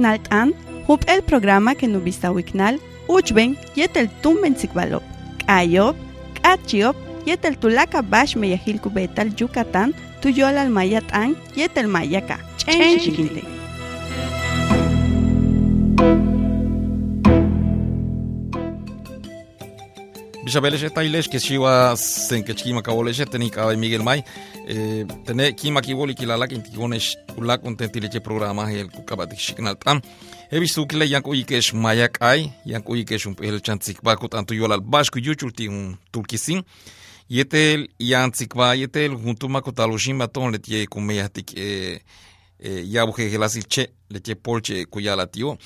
wiknal tan, hup el programa que no vista wiknal, uchben yetel tumben sikbalop, kayop, kachiop, yetel tulaka bash meyahilku betal Yucatán, tuyolal mayat an, yetel mayaka, chen Bishabeleche tailesh que shiwa sen que chima kaboleche teni kawa Miguel May. Eh tene kima ki woli kilala kin tikonesh ula contenti leche programa el kukabati shiknal tam he visto que le yanko ikesh mayak ay yanko ikesh un el chantik ba ko tanto yolal bashku yuchulti un tulkisin yetel yantik ba yetel junto ma ko taloshima ton letie kumeyatik eh eh yabuhe helasilche leche polche kuyala tio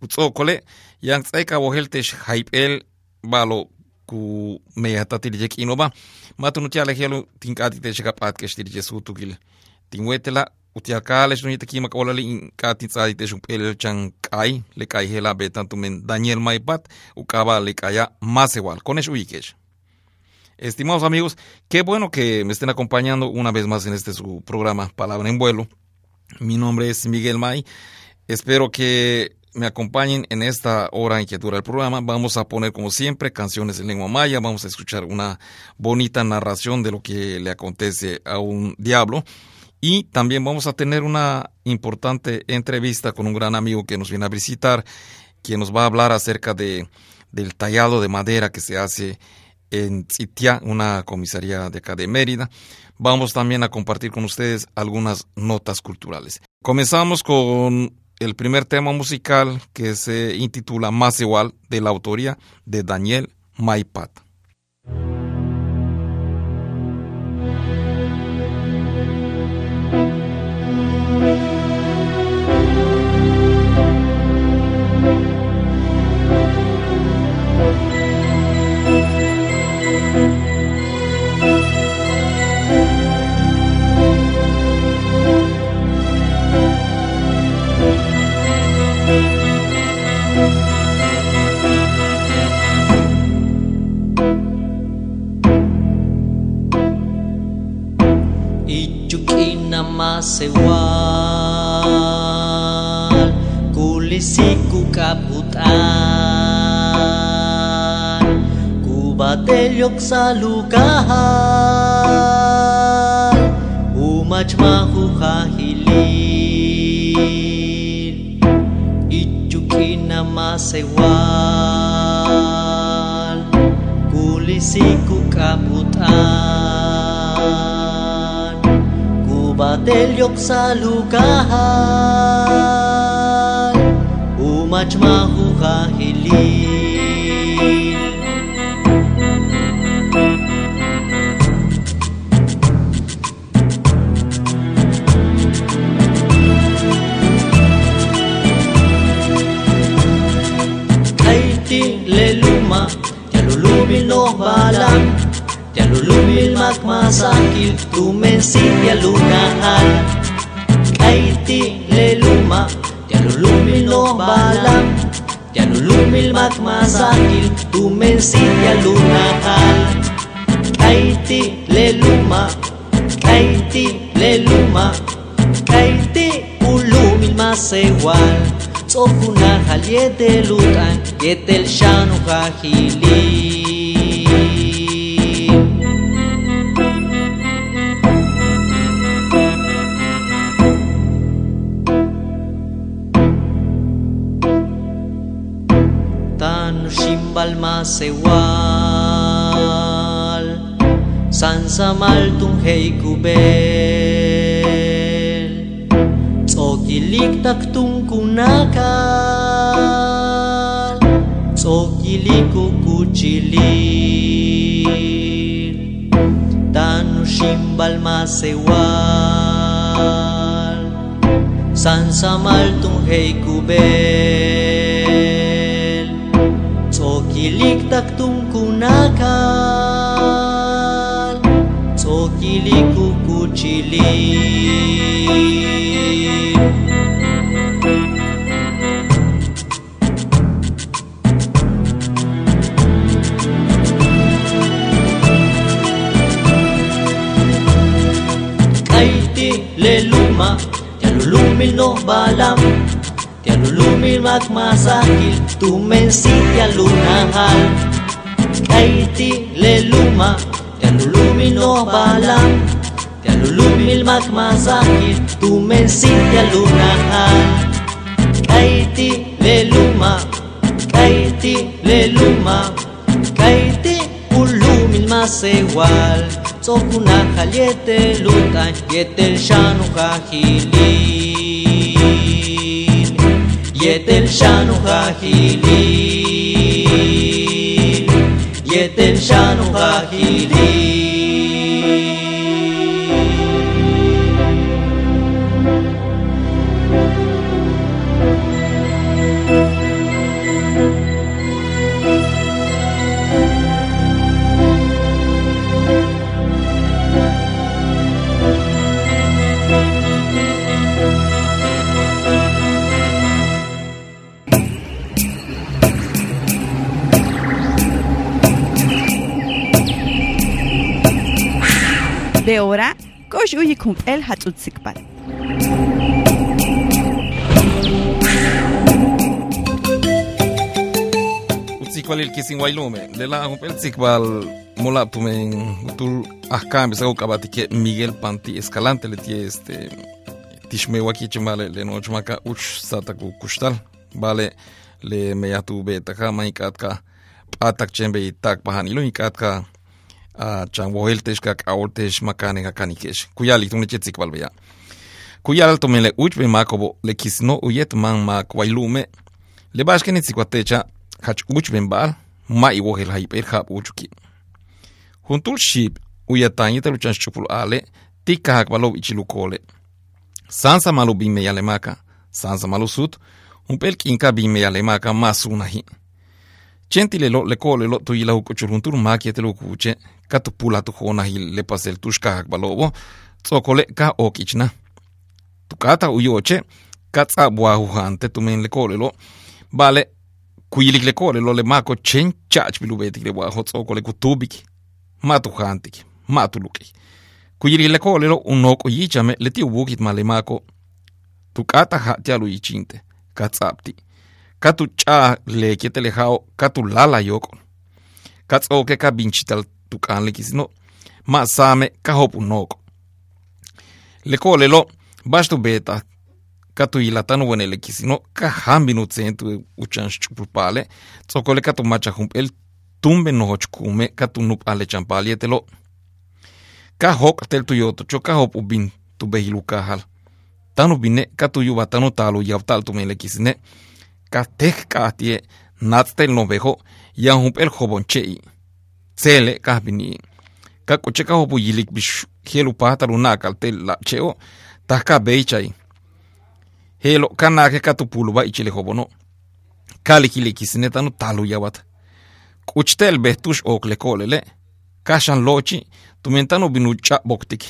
utso kole yang tsaika woheltesh hypel balo ku meya tatili jek inoba matu nutia le helo tinkati te cheka pat ke stili jesu tukil tinwetela utia kale shno yete kima kola le inkati tsadi te shum pel chan kai le kai hela be tanto men Daniel Maipat ukaba le kaya más igual con uikesh Estimados amigos, qué bueno que me estén acompañando una vez más en este su programa Palabra en Vuelo. Mi nombre es Miguel May. Espero que me acompañen en esta hora en que dura el programa. Vamos a poner, como siempre, canciones en lengua maya. Vamos a escuchar una bonita narración de lo que le acontece a un diablo. Y también vamos a tener una importante entrevista con un gran amigo que nos viene a visitar, quien nos va a hablar acerca de, del tallado de madera que se hace en Citia, una comisaría de acá de Mérida. Vamos también a compartir con ustedes algunas notas culturales. Comenzamos con el primer tema musical que se intitula Más igual de la autoría de Daniel Maipat. asewal kulisiku kabutan ku batelyok sa lukahan umach mahukahilin ichukina masewal kulisiku kabutan patelyok sa lukahan. Umach mahu kahilin. Ay leluma Yalulubin lo balang Yalulumil magmasakil Tumensit yalunahal Kaiti leluma Yalulumil no balang Yalulumil magmasakil Tumensit yalunahal Kaiti leluma Kaiti leluma Kaiti ulumil masewal Tsokuna halyete lutan Yetel shanu hajili seywal sansamal tunghei kubel tsokilik taktung kunakal. Tsokiliku kuchilil tanuximbal masewal sansamal tunghei kubel Tsokilik tak tung kunakal Tsokiliku kuchilil Kaiti leluma Tialulumil no balam Tialulumil lumil masakil tu mensitia lunahal Kaiti le luma Tianulumi no balam Tianulumil masakil tu mensitia lunahal Kaiti le luma Kaiti le luma Kaiti ulumil masewal Tsokuna kalyete lutan Yetel shanu kahilin Yetel shanu kahilin Yetel shanu kahilin kosh uyi kum el hatzut sikpal. Utzikbal il kisin wailume. De la humpel tzikbal mola tumen utul ahkam bisa ukabatike Miguel Panti Escalante le tie este tishme waki chimale le no chmaka uch sataku kustal. Vale le meyatu beta ka maikatka patak chembe itak pahanilo ikatka a a chan woeltesh kak aoltesh makane kakanikesh kuyali tumne chetzik balbeya kuyal tomele uchbe makobo lekisno uyet man mak wailume lebashke nitzikwatecha hach uchben bal ma iwohel haiper hab uchuki juntul ship uyatanye taluchan chupul ale tika hak balov ichilukole sansa malu bime yalemaka sansa malu sut un pelkinka bime yalemaka masunahi Chenti le lo le kole lo tu ila huko churuntur makie te lo kuche, ka tu pula tu hona hi le pasel balobo, tsokole ka okichna. Tu kata uyoche, ka tsa bua huhante tu men le kole lo, bale kuyilik le kole lo le mako chen chach bilu betik le bua hot tsokole kutubiki, matu hantiki, matu luki. Kuyilik le kole lo unoko yichame le tiu bukit ma le mako, tu kata ha tialu yichinte, ka tsapti. Ka tu cha le kete le hao ka tu lala yoko. Ka tsoke ka binchital tu kan le kisino ma same ka hopu noko le ko le lo bash tu beta ka tu ilatano wene le kisino ka hambi no centu uchan chupulpale tsoko le ka tu macha humpel tumbe no hochkume ka tu nup ale champali etelo ka hok tel katejk'ajtye natstel novejo yanjunp'el jobonche'i tsele kajb'ini'i kak'uchekaj opuyilikb'ix jel upaj taluna'kaltel la'che'o taj kab'eichai jelo kanaje katupulub'a ichile jobono kalikilikisinetanu taluyawat k'uchtel b'ejtux oklekolele kaxan lo'chi tumentanu binuch'a'boktik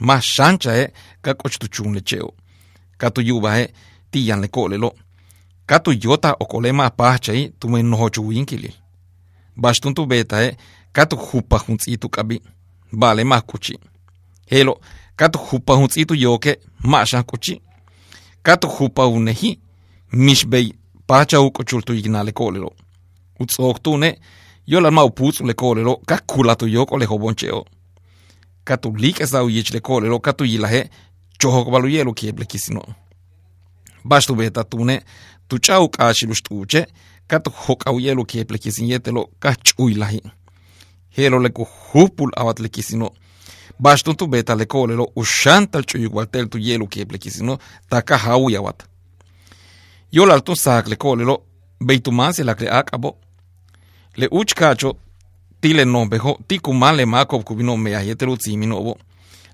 maj xancha'e kak'uchtuchunleche'o katuyuba'e tiyanleko'lelo' koch tu chun le cheo ka tu yuba e tiyan le kolelo ka tu yota okole ma pachai tumen no hochu winkili. Bashtun tu beta e ka tu hupa huntsi tu kabi bale ma kuchi. Helo ka tu hupa huntsi tu yoke ma shan kuchi. Ka tu hupa unehi mishbei pacha u kochul tu ignale kolelo. Utsok tu ne yo la mau putsu le kolelo ka kula tu yoko le hoboncheo. Ka tu lik esa u yich le kolelo ka tu yilahe choho ko balu yelo kieble kisino bashtu beta tu ne tu chau ka shilus tuche ka tu hok au yelo kieble kisin yetelo ka chui lahi helo le ku hupul awat le kisino bashtu tu beta le kolelo ushantal chuyu waltel tu yelo kieble kisino ta ka hau yawat yo la tu sak le kolelo beitumansi la kre akabo le uch kacho tile no beho tiku man le makob kubino me ayetelu tsimino bo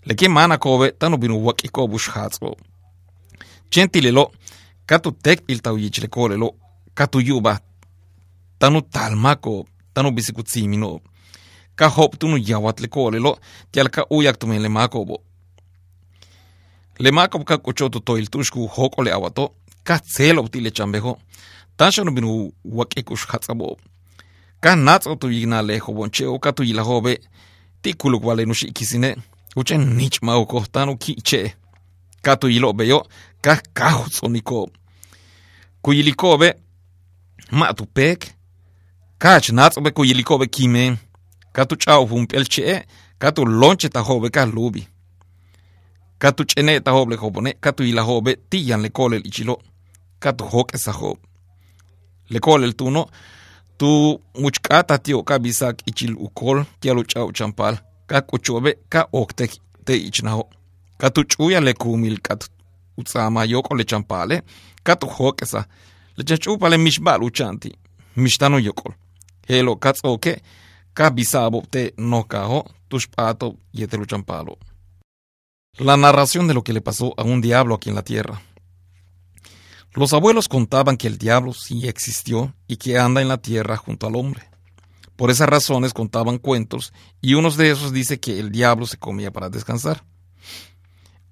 le ke mana kobe tano binu waki ko bush hatso chentile lo katu tekpiltau yichilekolo katu yuba tanu talmako tanu bisikutsimino ka hop tunu yawatlekole lo tialka uyak tumen lemakobo lemakob ka kochoto toiltushku hokole awato ka tselop tile chambejo tashanu binu wakekush hatsabo ka natso tu yigna lejo boncheo ka tu yilajobe tikuluk valenush ikisine uchen nichmao kohtanu kiche ka tu yilobeyo ka kahutsoniko Куеликове матупек, кач нацбе куеликове киме, кату чау фумпелче, кату лонче тахове калуби. Кату чене тахобле хобоне, кату илахобе тиян леколе ичило, кату хок эсахоб. Леколе туно, tu muchkata tio ka bisak ichil ukol kialu chau champal ka kuchobe ka okte te ichnaho ka tu chuya le kumil ka utsama yoko le champale katu hok esa. Le chachupale mishbal uchanti, mishtano yokol. Helo katsoke, ka bisabo te no kaho, tushpato yetelu champalo. La narración de lo que le pasó a un diablo aquí en la tierra. Los abuelos contaban que el diablo sí existió y que anda en la tierra junto al hombre. Por esas razones contaban cuentos y uno de esos dice que el diablo se comía para descansar.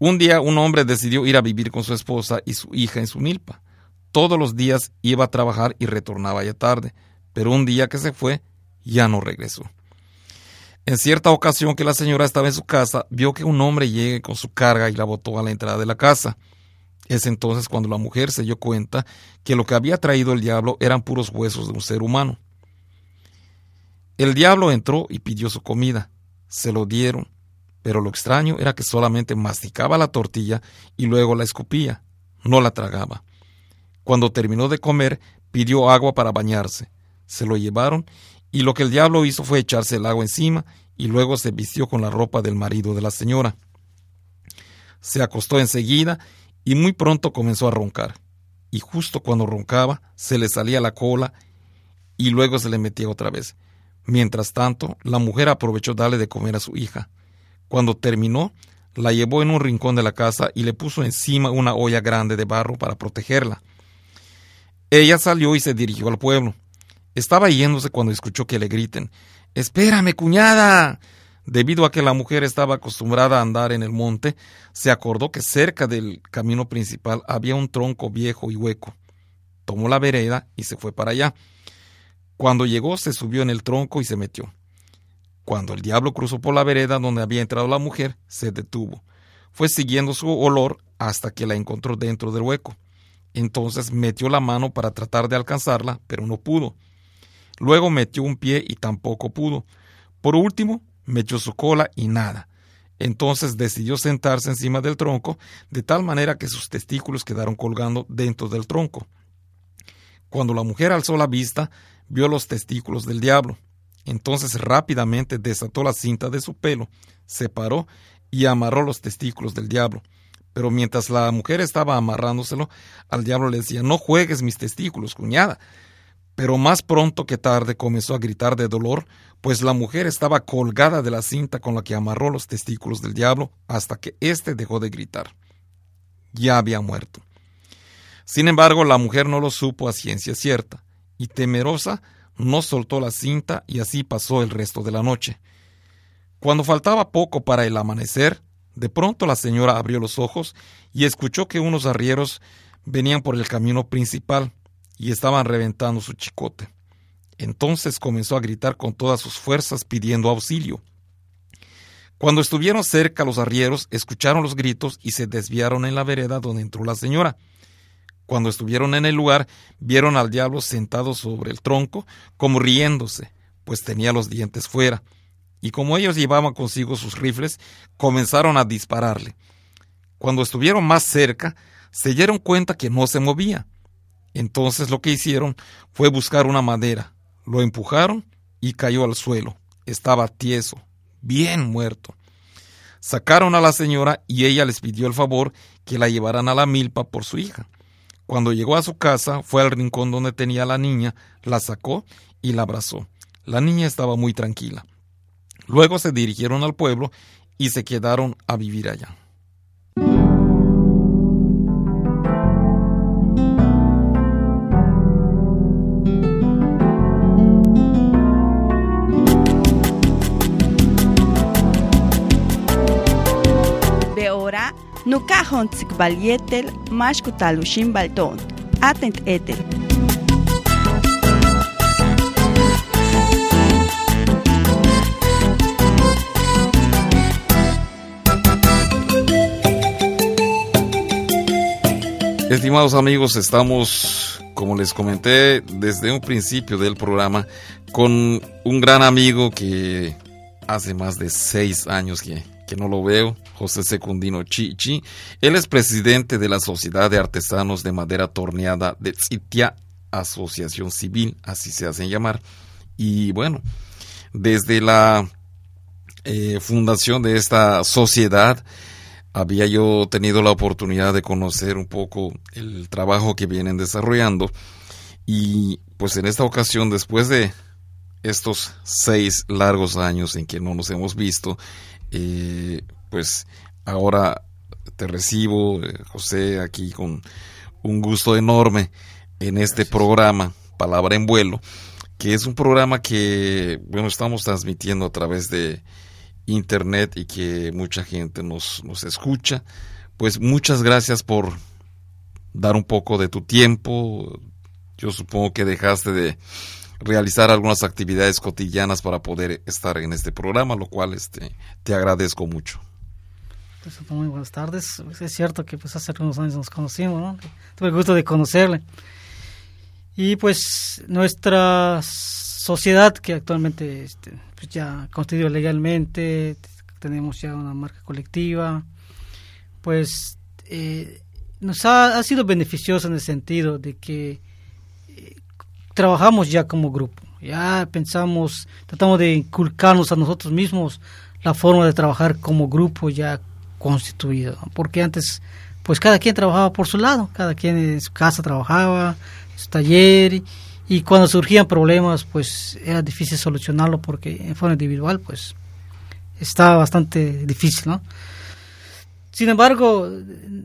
Un día un hombre decidió ir a vivir con su esposa y su hija en su milpa. Todos los días iba a trabajar y retornaba ya tarde, pero un día que se fue ya no regresó. En cierta ocasión que la señora estaba en su casa, vio que un hombre llegue con su carga y la botó a la entrada de la casa. Es entonces cuando la mujer se dio cuenta que lo que había traído el diablo eran puros huesos de un ser humano. El diablo entró y pidió su comida. Se lo dieron, pero lo extraño era que solamente masticaba la tortilla y luego la escupía, no la tragaba. Cuando terminó de comer, pidió agua para bañarse. Se lo llevaron y lo que el diablo hizo fue echarse el agua encima y luego se vistió con la ropa del marido de la señora. Se acostó enseguida y muy pronto comenzó a roncar. Y justo cuando roncaba, se le salía la cola y luego se le metía otra vez. Mientras tanto, la mujer aprovechó darle de comer a su hija. Cuando terminó, la llevó en un rincón de la casa y le puso encima una olla grande de barro para protegerla. Ella salió y se dirigió al pueblo. Estaba yéndose cuando escuchó que le griten Espérame, cuñada. Debido a que la mujer estaba acostumbrada a andar en el monte, se acordó que cerca del camino principal había un tronco viejo y hueco. Tomó la vereda y se fue para allá. Cuando llegó se subió en el tronco y se metió. Cuando el diablo cruzó por la vereda donde había entrado la mujer, se detuvo. Fue siguiendo su olor hasta que la encontró dentro del hueco. Entonces metió la mano para tratar de alcanzarla, pero no pudo. Luego metió un pie y tampoco pudo. Por último, metió su cola y nada. Entonces decidió sentarse encima del tronco, de tal manera que sus testículos quedaron colgando dentro del tronco. Cuando la mujer alzó la vista, vio los testículos del diablo. Entonces rápidamente desató la cinta de su pelo, se paró y amarró los testículos del diablo. Pero mientras la mujer estaba amarrándoselo, al diablo le decía, no juegues mis testículos, cuñada pero más pronto que tarde comenzó a gritar de dolor, pues la mujer estaba colgada de la cinta con la que amarró los testículos del diablo hasta que éste dejó de gritar. Ya había muerto. Sin embargo, la mujer no lo supo a ciencia cierta, y temerosa no soltó la cinta y así pasó el resto de la noche. Cuando faltaba poco para el amanecer, de pronto la señora abrió los ojos y escuchó que unos arrieros venían por el camino principal y estaban reventando su chicote. Entonces comenzó a gritar con todas sus fuerzas pidiendo auxilio. Cuando estuvieron cerca los arrieros, escucharon los gritos y se desviaron en la vereda donde entró la señora. Cuando estuvieron en el lugar, vieron al diablo sentado sobre el tronco, como riéndose, pues tenía los dientes fuera. Y como ellos llevaban consigo sus rifles, comenzaron a dispararle. Cuando estuvieron más cerca, se dieron cuenta que no se movía. Entonces lo que hicieron fue buscar una madera, lo empujaron y cayó al suelo. Estaba tieso, bien muerto. Sacaron a la señora y ella les pidió el favor que la llevaran a la milpa por su hija. Cuando llegó a su casa, fue al rincón donde tenía la niña, la sacó y la abrazó. La niña estaba muy tranquila. Luego se dirigieron al pueblo y se quedaron a vivir allá. Nukajon tsikbalietel mashkutalushin balton. Atent etel. estimados amigos, estamos, como les comenté desde un principio del programa, con un gran amigo que hace más de seis años que, que no lo veo, José Secundino Chichi. Él es presidente de la Sociedad de Artesanos de Madera Torneada de Tzitia, Asociación Civil, así se hacen llamar. Y bueno, desde la eh, fundación de esta sociedad, había yo tenido la oportunidad de conocer un poco el trabajo que vienen desarrollando y pues en esta ocasión después de estos seis largos años en que no nos hemos visto eh, pues ahora te recibo eh, José aquí con un gusto enorme en este programa Palabra en Vuelo que es un programa que bueno estamos transmitiendo a través de internet y que mucha gente nos, nos escucha. Pues muchas gracias por dar un poco de tu tiempo. Yo supongo que dejaste de realizar algunas actividades cotidianas para poder estar en este programa, lo cual este, te agradezco mucho. Pues, muy buenas tardes. Es cierto que pues hace algunos años nos conocimos, ¿no? Tuve el gusto de conocerle. Y pues nuestra sociedad que actualmente este, pues ya constituido legalmente, tenemos ya una marca colectiva, pues eh, nos ha, sido beneficioso en el sentido de que trabajamos ya como grupo, ya pensamos, tratamos de inculcarnos a nosotros mismos la forma de trabajar como grupo ya constituido, porque antes pues cada quien trabajaba por su lado, cada quien en su casa trabajaba, en su taller, y cuando surgían problemas pues era difícil solucionarlo porque en forma individual pues estaba bastante difícil ¿no? sin embargo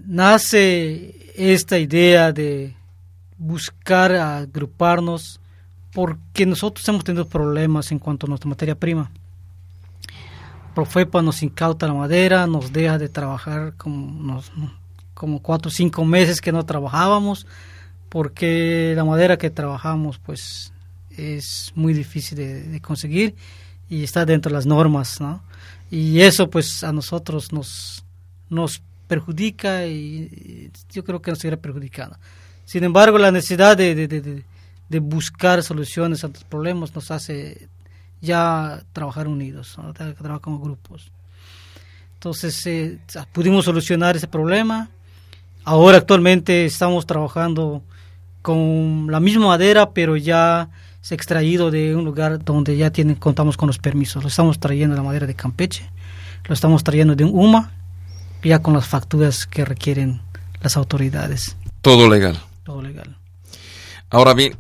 nace esta idea de buscar agruparnos porque nosotros hemos tenido problemas en cuanto a nuestra materia prima Profepa nos incauta la madera, nos deja de trabajar como, como cuatro o cinco meses que no trabajábamos, porque la madera que trabajamos pues es muy difícil de, conseguir y está dentro de las normas, ¿no? Y eso pues a nosotros nos, nos perjudica y yo creo que nos seguirá perjudicando. Sin embargo, la necesidad de, de, de, buscar soluciones a los problemas nos hace ya trabajar unidos, trabajar como grupos. Entonces eh, pudimos solucionar ese problema. Ahora actualmente estamos trabajando con la misma madera, pero ya se ha extraído de un lugar donde ya tienen, contamos con los permisos. Lo estamos trayendo la madera de Campeche, lo estamos trayendo de un UMA, ya con las facturas que requieren las autoridades. Todo legal. Todo legal. Ahora bien,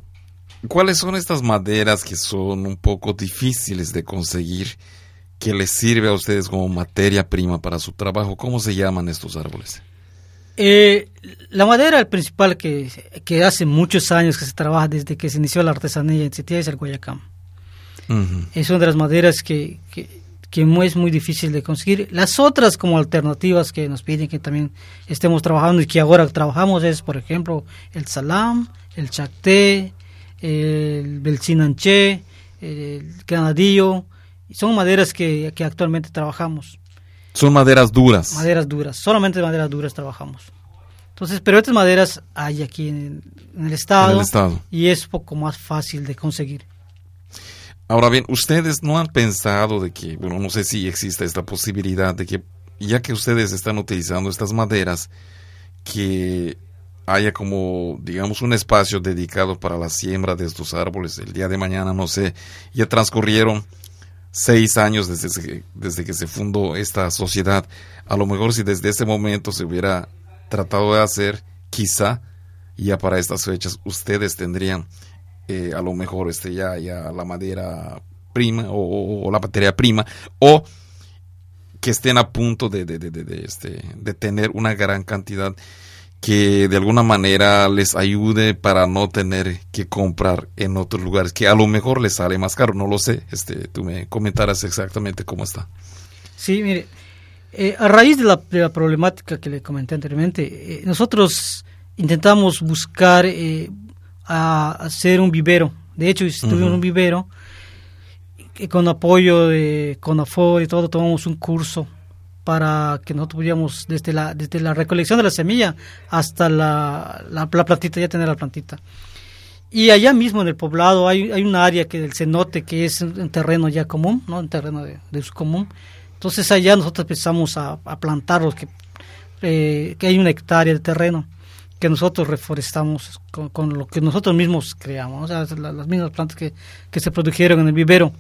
¿cuáles son estas maderas que son un poco difíciles de conseguir, que les sirve a ustedes como materia prima para su trabajo? ¿Cómo se llaman estos árboles? Eh, la madera principal que, que, hace muchos años que se trabaja desde que se inició la artesanía en Citía es el guayacán. Es una de las maderas que, que, que, es muy difícil de conseguir. Las otras como alternativas que nos piden que también estemos trabajando y que ahora trabajamos es, por ejemplo, el salam, el chacté, el belchinanché, el granadillo. Son maderas que, que actualmente trabajamos. Son maderas duras. Maderas duras, solamente maderas duras trabajamos. Entonces, pero estas maderas hay aquí en, el, estado, en el estado y es poco más fácil de conseguir. Ahora bien, ustedes no han pensado de que, bueno, no sé si existe esta posibilidad de que, ya que ustedes están utilizando estas maderas, que haya como, digamos, un espacio dedicado para la siembra de estos árboles. El día de mañana, no sé, ya transcurrieron seis años desde, desde que se fundó esta sociedad. A lo mejor si desde ese momento se hubiera tratado de hacer, quizá ya para estas fechas ustedes tendrían eh, a lo mejor este ya, ya la madera prima o, la materia prima o que estén a punto de, de, de, de, este, de tener una gran cantidad que de alguna manera les ayude para no tener que comprar en otros lugares, que a lo mejor les sale más caro, no lo sé, este, tú me comentarás exactamente cómo está. Sí, mire, eh, a raíz de la, problemática que le comenté anteriormente, eh, nosotros intentamos buscar a hacer un vivero, de hecho tuvimos un vivero, con apoyo de CONAFOR y todo, tomamos un curso para que nosotros pudiéramos, desde la, desde la recolección de la semilla hasta la, la, plantita, ya tener la plantita. Y allá mismo en el poblado hay, hay un área que el cenote, que es un terreno ya común, ¿no? un terreno de, de uso común. Entonces allá nosotros empezamos a, a plantar que, eh, que hay una hectárea de terreno que nosotros reforestamos con, lo que nosotros mismos creamos, o sea, las, mismas plantas que, que se produjeron en el vivero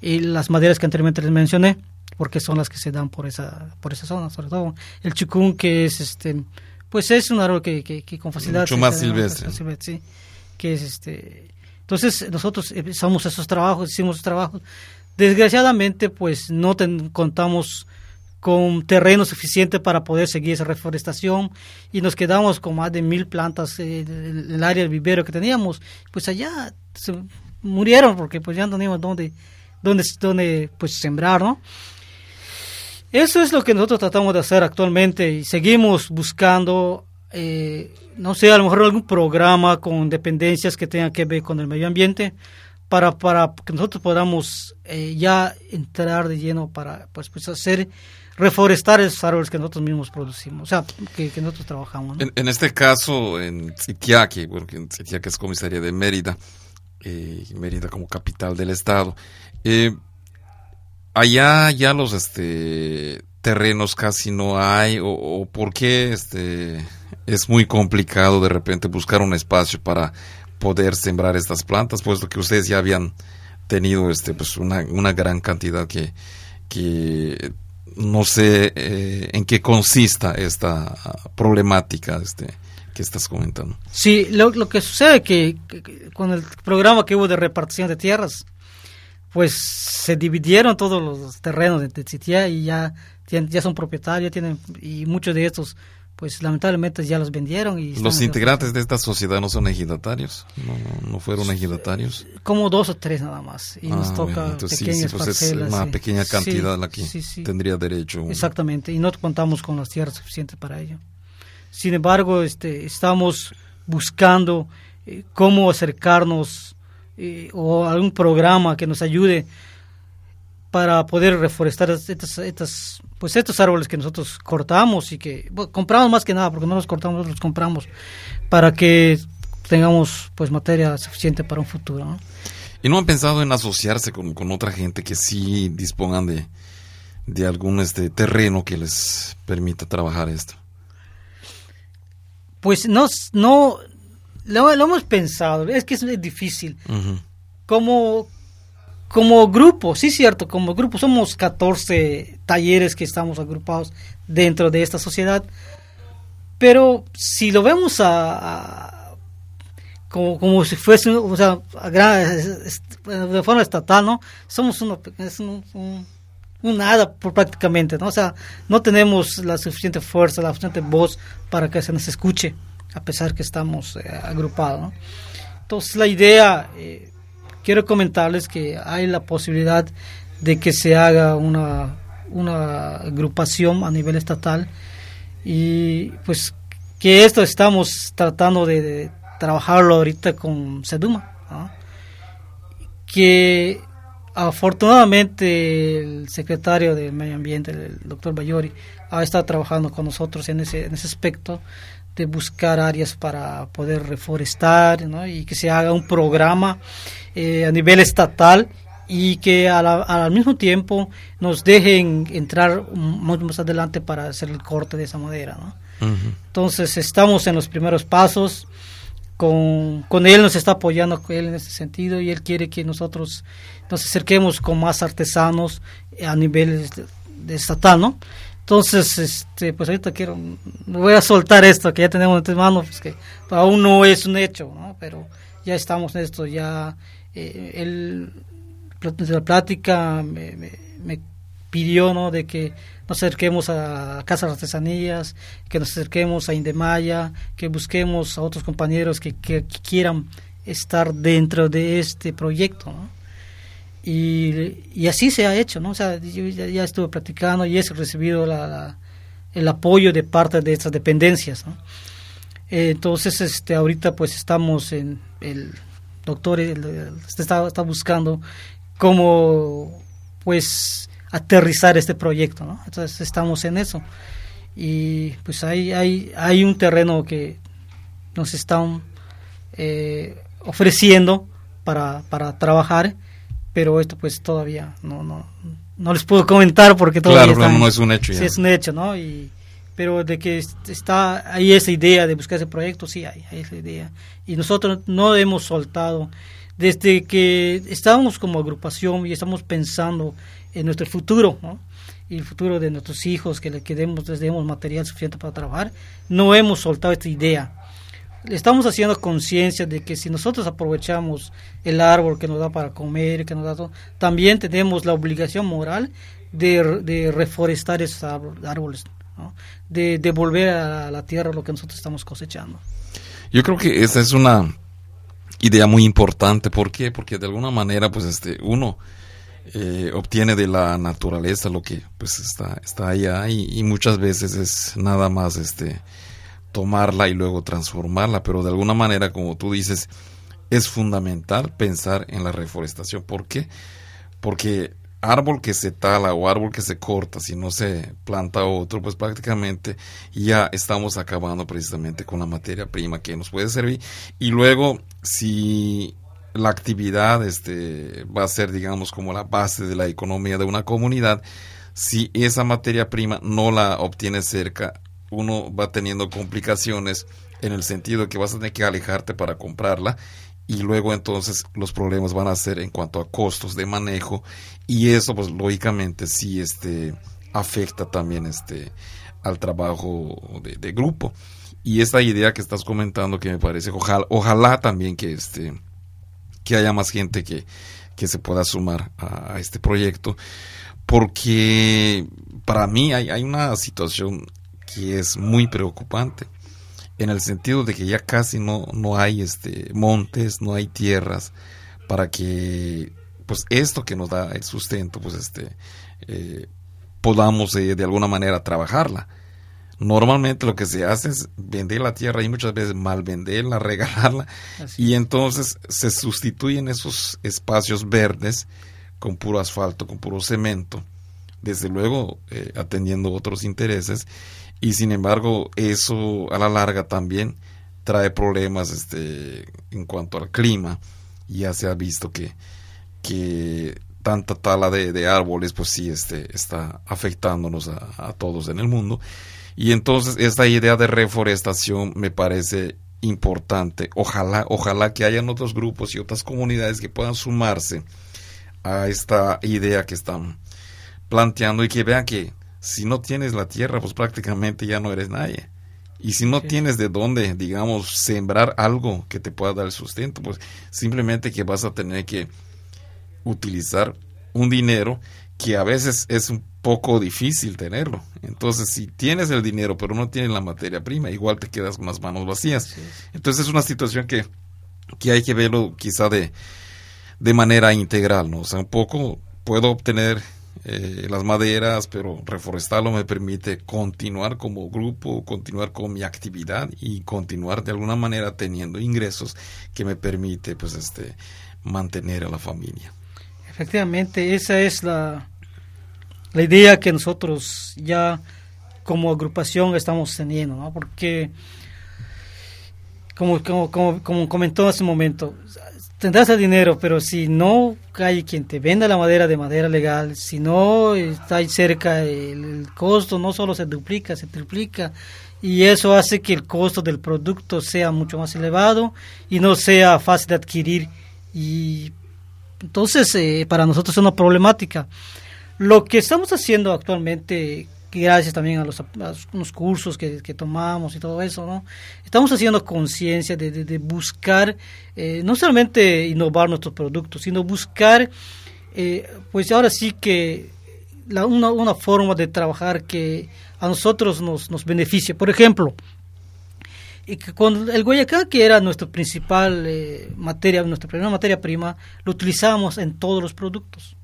y las maderas que anteriormente les mencioné, porque son las que se dan por esa por esa zona, sobre todo el chucún que es este pues es un árbol que, que, con facilidad mucho más silvestre, sí, que es este entonces nosotros empezamos esos trabajos, hicimos esos trabajos. Desgraciadamente pues no contamos con terreno suficiente para poder seguir esa reforestación y nos quedamos con más de mil plantas eh, en el área del vivero que teníamos. Pues allá murieron porque pues ya no teníamos dónde, dónde, dónde pues sembrar, ¿no? Eso es lo que nosotros tratamos de hacer actualmente y seguimos buscando, eh, no sé, a lo mejor algún programa con dependencias que tengan que ver con el medio ambiente para, para que nosotros podamos eh, ya entrar de lleno para pues, pues hacer reforestar esos árboles que nosotros mismos producimos, o sea, que, nosotros trabajamos. En, este caso, en Sitiaque, porque en es comisaría de Mérida, eh, Mérida como capital del estado, eh, allá ya los este, terrenos casi no hay, o, o por qué este, es muy complicado de repente buscar un espacio para poder sembrar estas plantas, puesto que ustedes ya habían tenido este, pues una, una gran cantidad que, que no sé eh, en qué consista esta problemática este, que estás comentando. Sí, lo, que sucede que, que, con el programa que hubo de repartición de tierras, pues se dividieron todos los terrenos de Tetsitia y ya, ya son propietarios, tienen y muchos de estos pues lamentablemente ya los vendieron. y ¿Los integrantes de esta sociedad no son ejidatarios? ¿No, no fueron ejidatarios? Como dos o tres nada más. Y nos ah, toca pequeñas sí, pues Es una pequeña cantidad la que tendría derecho. Exactamente, y no contamos con las tierras suficientes para ello. Sin embargo, este, estamos buscando eh, cómo acercarnos eh, o algún programa que nos ayude para poder reforestar estas, estas, pues estos árboles que nosotros cortamos y que compramos más que nada, porque no los cortamos, los compramos, para que tengamos pues materia suficiente para un futuro. ¿Y no han pensado en asociarse con, con otra gente que sí dispongan de, de algún este terreno que les permita trabajar esto? Pues no, no lo, hemos pensado, es que es difícil. como como grupo, sí cierto, como grupo somos 14 talleres que estamos agrupados dentro de esta sociedad, pero si lo vemos a, como, como, si fuese, o sea, de forma estatal, ¿no? Somos un, nada por prácticamente, ¿no? O sea, no tenemos la suficiente fuerza, la suficiente voz para que se nos escuche, a pesar que estamos eh, agrupados. Entonces la idea... Eh, quiero comentarles que hay la posibilidad de que se haga una, una agrupación a nivel estatal y pues que esto estamos tratando de, trabajarlo ahorita con Seduma, que afortunadamente el secretario de Medio Ambiente, el doctor Bayori, ha estado trabajando con nosotros en ese, en ese aspecto de buscar áreas para poder reforestar y que se haga un programa eh, a nivel estatal y que al mismo tiempo nos dejen entrar mucho más adelante para hacer el corte de esa madera. Entonces estamos en los primeros pasos, con, con él nos está apoyando él en este sentido y él quiere que nosotros nos acerquemos con más artesanos a nivel estatal, ¿no? Entonces, este, pues ahorita quiero, voy a soltar esto que ya tenemos entre manos, pues que aún no es un hecho, ¿no? pero ya estamos en esto, ya eh, él, desde la plática me, me, pidió, ¿no? De que nos acerquemos a Casa de Artesanías, que nos acerquemos a Indemaya, que busquemos a otros compañeros que, quieran estar dentro de este proyecto, ¿no? Y, así se ha hecho, ¿no? O sea, yo ya, estuve practicando y he recibido la, el apoyo de parte de estas dependencias, ¿no? entonces, este, ahorita pues estamos en el doctor está, está buscando cómo pues aterrizar este proyecto, ¿no? Entonces estamos en eso. Y pues hay, hay, hay un terreno que nos están eh, ofreciendo para, para trabajar, pero esto pues todavía no, no, no les puedo comentar porque todavía claro, no es un hecho. Sí, es un hecho, ¿no? Y, pero de que está ahí esa idea de buscar ese proyecto, sí hay, hay esa idea. Y nosotros no hemos soltado. Desde que estábamos como agrupación y estamos pensando en nuestro futuro, y el futuro de nuestros hijos, que, que demos, les demos material suficiente para trabajar, no hemos soltado esta idea. Estamos haciendo conciencia de que si nosotros aprovechamos el árbol que nos da para comer, que nos da todo, también tenemos la obligación moral de, de reforestar esos árboles, de devolver a la tierra lo que nosotros estamos cosechando. Yo creo que esa es una idea muy importante. ¿Por qué? Porque de alguna manera, pues, este, uno eh, obtiene de la naturaleza lo que, pues, está, está allá y, y, muchas veces es nada más, este, tomarla y luego transformarla. Pero de alguna manera, como tú dices, es fundamental pensar en la reforestación. ¿Por qué? Porque árbol que se tala o árbol que se corta, si no se planta otro, pues prácticamente ya estamos acabando precisamente con la materia prima que nos puede servir. Y luego, si la actividad este, va a ser, digamos, como la base de la economía de una comunidad, si esa materia prima no la obtiene cerca, uno va teniendo complicaciones en el sentido de que vas a tener que alejarte para comprarla y luego entonces los problemas van a ser en cuanto a costos de manejo y eso pues lógicamente sí este afecta también este al trabajo de, grupo. Y esta idea que estás comentando que me parece ojalá, ojalá también que este que haya más gente que, que se pueda sumar a, este proyecto porque para mí hay, hay una situación que es muy preocupante en el sentido de que ya casi no, no hay este montes, no hay tierras para que pues esto que nos da el sustento pues este eh, podamos eh, de alguna manera trabajarla. Normalmente lo que se hace es vender la tierra y muchas veces mal venderla, regalarla y entonces se sustituyen esos espacios verdes con puro asfalto, con puro cemento, desde luego eh, atendiendo otros intereses y sin embargo eso a la larga también trae problemas este en cuanto al clima. Ya se ha visto que que tanta tala de, árboles pues sí este está afectándonos a, todos en el mundo. Y entonces esta idea de reforestación me parece importante. Ojalá ojalá que hayan otros grupos y otras comunidades que puedan sumarse a esta idea que están planteando y que vean que si no tienes la tierra, pues prácticamente ya no eres nadie. Y si no tienes de dónde, digamos, sembrar algo que te pueda dar el sustento, pues simplemente que vas a tener que utilizar un dinero que a veces es un poco difícil tenerlo. Entonces, si tienes el dinero pero no tienes la materia prima, igual te quedas con las manos vacías. Entonces, es una situación que, que hay que verlo quizá de, de manera integral, ¿no? O sea, un poco puedo obtener eh, las maderas, pero reforestarlo me permite continuar como grupo, continuar con mi actividad y continuar de alguna manera teniendo ingresos que me permite pues este mantener a la familia. Efectivamente, esa es la, la idea que nosotros ya como agrupación estamos teniendo, ¿no? Porque como, como, como, como comentó hace un momento, tendrás el dinero, pero si no hay quien te venda la madera de madera legal, si no está ahí cerca, el, costo no solo se duplica, se triplica, y eso hace que el costo del producto sea mucho más elevado y no sea fácil de adquirir. Y entonces, eh, para nosotros es una problemática. Lo que estamos haciendo actualmente gracias también a los, a cursos que, tomamos y todo eso, ¿no? Estamos haciendo conciencia de, buscar eh, no solamente innovar nuestros productos, sino buscar, eh, pues ahora sí que la, una, una, forma de trabajar que a nosotros nos, nos beneficie. Por ejemplo, y que con el Guayacán, que era nuestra principal eh, materia, nuestra primera materia prima, lo utilizamos en todos los productos.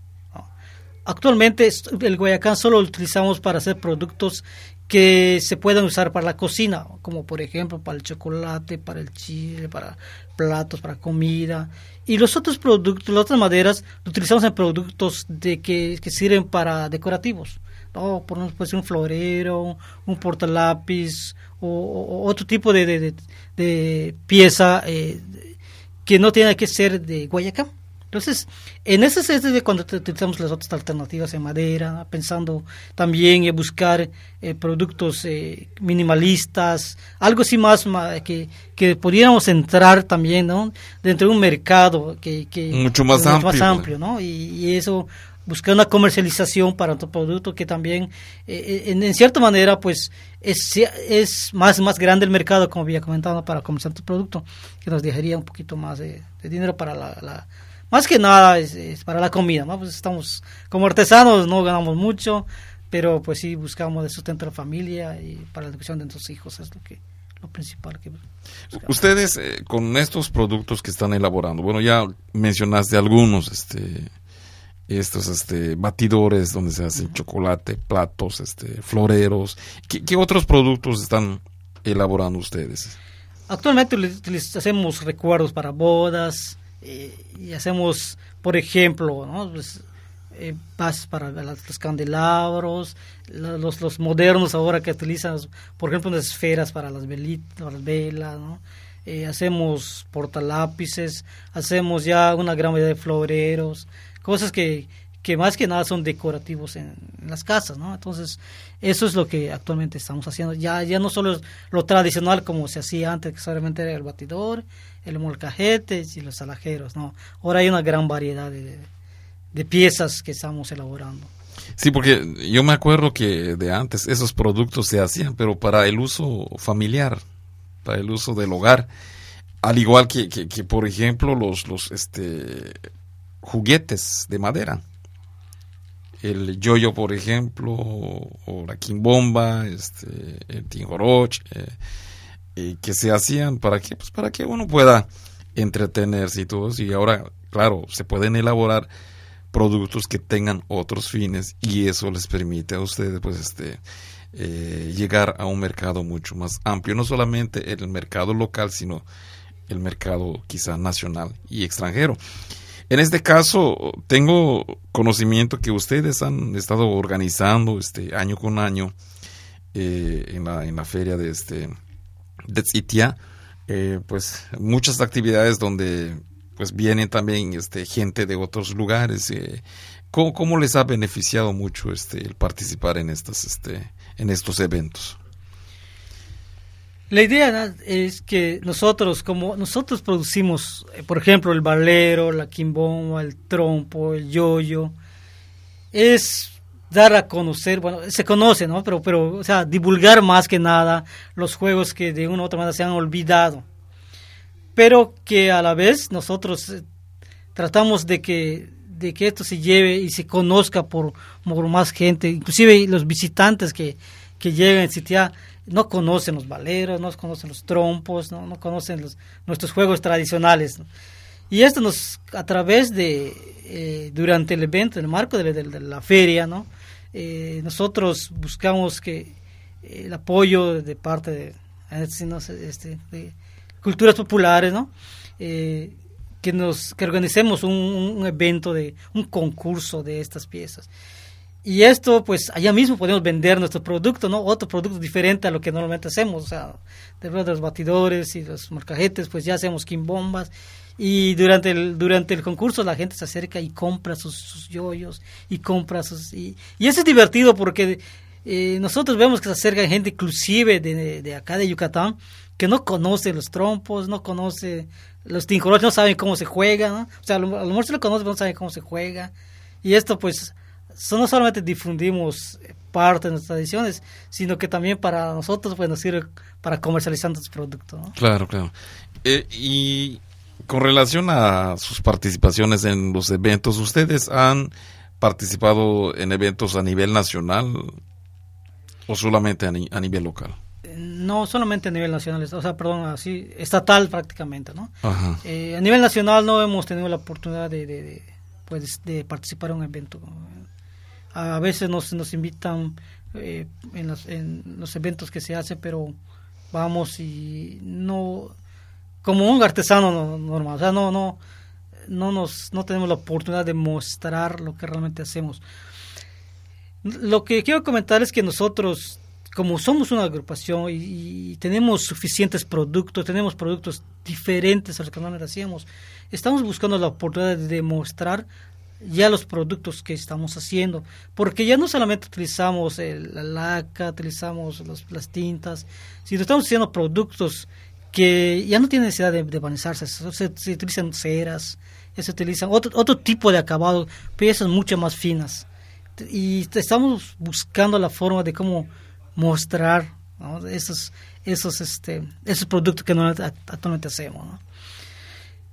Actualmente el Guayacán solo lo utilizamos para hacer productos que se pueden usar para la cocina, como por ejemplo para el chocolate, para el chile, para platos, para comida. Y los otros productos, las otras maderas, lo utilizamos en productos de que, que sirven para decorativos. ¿no? Por ejemplo, un florero, un portalápiz o, o otro tipo de, de, de, pieza eh, que no tiene que ser de Guayacán. Entonces, en ese sentido es cuando utilizamos las otras alternativas en madera, pensando también en buscar eh, productos eh, minimalistas, algo así más, que, que pudiéramos entrar también ¿no? dentro de un mercado que, que mucho más amplio, más amplio ¿no? y, y, eso buscar una comercialización para otro producto que también eh, en, en, cierta manera pues es, es más más grande el mercado como había comentado para comerciar tu producto que nos dejaría un poquito más de, de dinero para la, la más que nada es, es, para la comida, ¿no? Pues estamos como artesanos, no ganamos mucho, pero pues sí buscamos el sustento de la familia y para la educación de nuestros hijos es lo que lo principal que buscamos. ustedes eh, con estos productos que están elaborando, bueno ya mencionaste algunos, este estos este batidores donde se hacen uh -huh. chocolate, platos, este floreros, ¿Qué, ¿qué otros productos están elaborando ustedes? Actualmente les, les hacemos recuerdos para bodas, eh, y hacemos, por ejemplo, ¿no? pues, eh, para los candelabros, los, los modernos ahora que utilizan, por ejemplo, unas esferas para las, velitas, las velas, ¿no? eh, hacemos portalápices, hacemos ya una gran variedad de floreros, cosas que, que más que nada son decorativos en, las casas, ¿no? Entonces, eso es lo que actualmente estamos haciendo. Ya, ya no solo lo tradicional como se hacía antes, que solamente era el batidor, el molcajete y los alajeros, ¿no? Ahora hay una gran variedad de, de piezas que estamos elaborando. Sí, porque yo me acuerdo que de antes esos productos se hacían, pero para el uso familiar, para el uso del hogar, al igual que, que, que por ejemplo los, los este, juguetes de madera el yoyo, por ejemplo, o la quimbomba, este, el tinjoroch, eh, eh, que se hacían para que, pues para que uno pueda entretenerse y todo. Y ahora, claro, se pueden elaborar productos que tengan otros fines y eso les permite a ustedes, pues, este, eh, llegar a un mercado mucho más amplio, no solamente el mercado local, sino el mercado quizá nacional y extranjero. En este caso, tengo conocimiento que ustedes han estado organizando este año con año eh, en, la, en la feria de este de Tzitia, eh, pues muchas actividades donde pues vienen también este gente de otros lugares. Eh, ¿cómo, ¿Cómo les ha beneficiado mucho este el participar en estas este en estos eventos? La idea es que nosotros, como nosotros producimos, por ejemplo, el balero, la quimbomba, el trompo, el yoyo, es dar a conocer, bueno, se conoce, ¿no? Pero, pero, o sea, divulgar más que nada los juegos que de una u otra manera se han olvidado. Pero que a la vez nosotros tratamos de que, de que esto se lleve y se conozca por, más gente, inclusive los visitantes que, que llegan a Sitia no conocen los baleros, no conocen los trompos, no, no conocen los, nuestros juegos tradicionales. Y esto nos, a través de, eh, durante el evento, en el marco de, la feria, ¿no? Eh, nosotros buscamos que eh, el apoyo de parte de, este, culturas populares, ¿no? Que nos que organicemos un, un evento de un concurso de estas piezas y esto, pues, allá mismo podemos vender nuestro producto, ¿no? Otro producto diferente a lo que normalmente hacemos. O sea, de los batidores y los marcajetes, pues ya hacemos quimbombas. Y durante el, durante el concurso la gente se acerca y compra sus, sus yoyos y compra sus... Y, eso es divertido porque eh, nosotros vemos que se acerca gente inclusive de, de, acá de Yucatán que no conoce los trompos, no conoce los tinjoroches, no saben cómo se juega, ¿no? O sea, a lo, a lo mejor se lo conoce, pero no saben cómo se juega. Y esto, pues no solamente difundimos parte de nuestras tradiciones, sino que también para nosotros pues, nos sirve para comercializar nuestros productos. ¿no? Claro, claro. Eh, y con relación a sus participaciones en los eventos, ¿ustedes han participado en eventos a nivel nacional o solamente a, ni a nivel local? No, solamente a nivel nacional, o sea, perdón, así, estatal prácticamente, ¿no? Eh, a nivel nacional no hemos tenido la oportunidad de, de, de, pues, de participar en un evento a veces nos, nos invitan eh, en, los, en los eventos que se hacen, pero vamos y no como un artesano no- normal, o sea, no no no nos no tenemos la oportunidad de mostrar lo que realmente hacemos. Lo que quiero comentar es que nosotros como somos una agrupación y, y tenemos suficientes productos, tenemos productos diferentes a los que normalmente hacíamos, estamos buscando la oportunidad de demostrar ya los productos que estamos haciendo, porque ya no solamente utilizamos el- la laca, utilizamos los- las tintas, sino estamos haciendo productos que ya no tienen necesidad de, de se, se- utilizan ceras, se utilizan otro, otro tipo de acabado, piezas mucho más finas. Y estamos buscando la forma de cómo mostrar ¿no? esos, esos, este, esos productos que normalmente- actualmente hacemos. ¿no?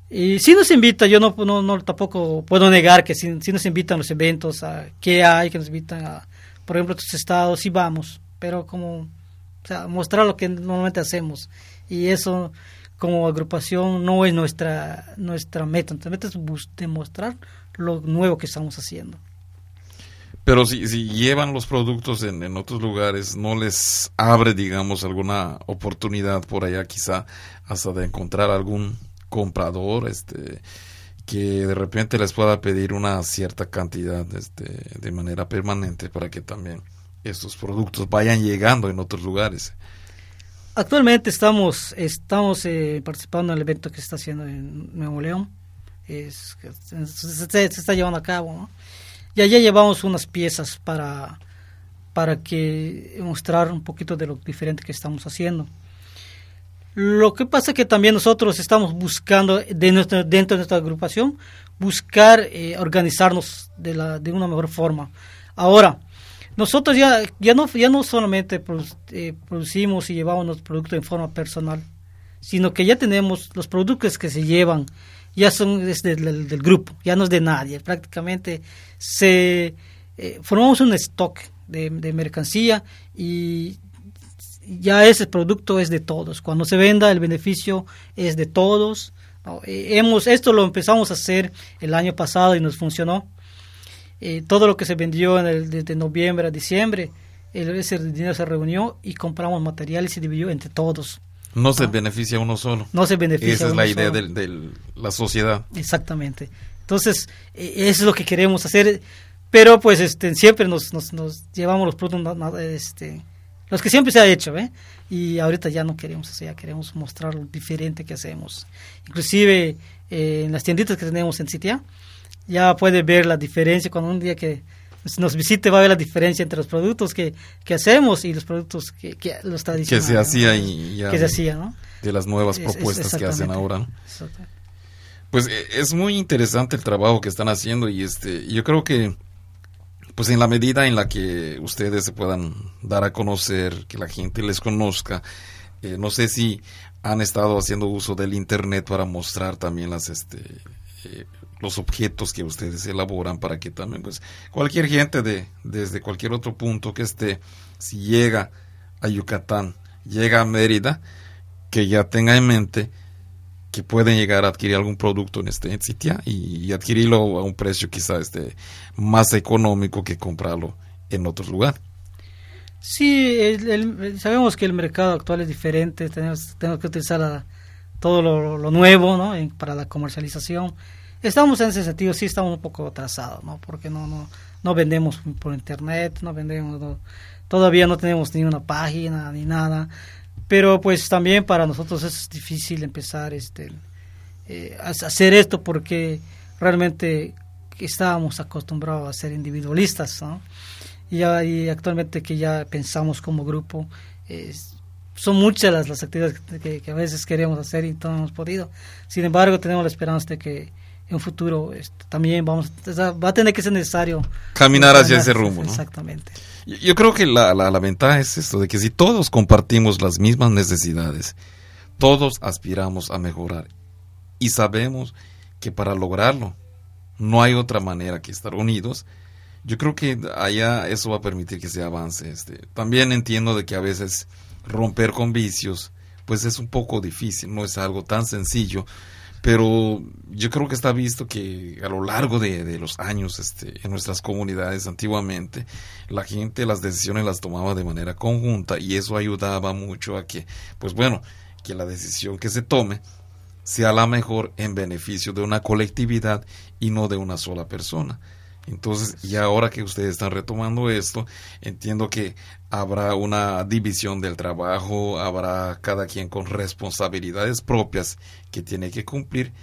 Y si nos invita, yo no, no, no tampoco puedo negar que si, si nos invitan los eventos, a qué hay, que nos invitan a, por ejemplo, a otros estados, sí vamos, pero como, mostrar lo que normalmente hacemos. Y eso, como agrupación, no es nuestra, nuestra meta. Nuestra meta es demostrar lo nuevo que estamos haciendo. Pero si, si llevan los productos en, en otros lugares, ¿no les abre, digamos, alguna oportunidad por allá quizá hasta de encontrar algún comprador este que de repente les pueda pedir una cierta cantidad este, de manera permanente para que también estos productos vayan llegando en otros lugares? Actualmente estamos, estamos eh, participando en el evento que se está haciendo en Nuevo León. Se está llevando a cabo. ¿no? Y allá llevamos unas piezas para, para que mostrar un poquito de lo diferente que estamos haciendo. Lo que pasa es que también nosotros estamos buscando de nuestra, dentro de nuestra agrupación buscar eh, organizarnos de, la, de una mejor forma. Ahora, nosotros ya, ya, no, ya no solamente eh, producimos y llevamos los productos en forma personal, sino que ya tenemos los productos que se llevan, ya son desde del, del grupo, ya no es de nadie. Prácticamente se eh, formamos un stock de, de mercancía y ya ese producto es de todos. Cuando se venda, el beneficio es de todos. ¿no? Eh, hemos, esto lo empezamos a hacer el año pasado y nos funcionó. Eh, todo lo que se vendió en el, desde noviembre a diciembre, el, ese dinero se reunió y compramos material y se dividió entre todos. No se beneficia uno solo. No se beneficia Esa es la idea de la sociedad. Exactamente. Entonces, eso es lo que queremos hacer. Pero pues este, siempre nos, nos, nos llevamos los productos, este, los que siempre se ha hecho, ¿eh? Y ahorita ya no queremos eso, ya queremos mostrar lo diferente que hacemos. Inclusive eh, en las tienditas que tenemos en Citia, ya puede ver la diferencia cuando un día que nos visite va a ver la diferencia entre los productos que, que hacemos y los productos que, que los Que tradicionales. se ¿no? hacía y ya Que se hacía, ¿no? de las nuevas Es- es propuestas que hacen ahora. ¿no? Pues eh, es muy interesante el trabajo que están haciendo y este yo creo que pues en la medida en la que ustedes se puedan dar a conocer, que la gente les conozca, eh, no sé si han estado haciendo uso del internet para mostrar también las este eh, los objetos que ustedes elaboran para que también pues cualquier gente de desde cualquier otro punto que esté si llega a Yucatán, llega a Mérida, que ya tenga en mente que pueden llegar a adquirir algún producto en este sitio y, adquirirlo a un precio quizá este más económico que comprarlo en otro lugar. Sí, el- sabemos que el mercado actual es diferente, tenemos, tenemos que utilizar todo lo, nuevo para la comercialización. Estamos en ese sentido, sí estamos un poco atrasados, ¿no? porque no, no, no vendemos por internet, no vendemos, todavía no tenemos ni una página ni nada, pero pues también para nosotros es difícil empezar este, eh, a hacer esto porque realmente estábamos acostumbrados a ser individualistas, ¿no? y, ya- y actualmente que ya pensamos como grupo, son muchas las, las actividades que, que a veces queremos hacer y no hemos podido. Sin embargo, tenemos la esperanza de que en un futuro este, también vamos, va a tener que ser necesario Caminar hacia ese rumbo, ¿no? Exactamente. Yo- creo que la, la, la ventaja es esto, de que si todos compartimos las mismas necesidades, todos aspiramos a mejorar y sabemos que para lograrlo no hay otra manera que estar unidos, yo creo que allá eso va a permitir que se avance. Este. También entiendo de que a veces romper con vicios, pues es un poco difícil, no es algo tan sencillo, Pero yo creo que está visto que a lo largo de, de, los años este, en nuestras comunidades antiguamente, la gente las decisiones las tomaba de manera conjunta y eso ayudaba mucho a que, pues bueno, que la decisión que se tome sea la mejor en beneficio de una colectividad y no de una sola persona. Entonces, y ahora que ustedes están retomando esto, entiendo que habrá una división del trabajo, habrá cada quien con responsabilidades propias que tiene que cumplir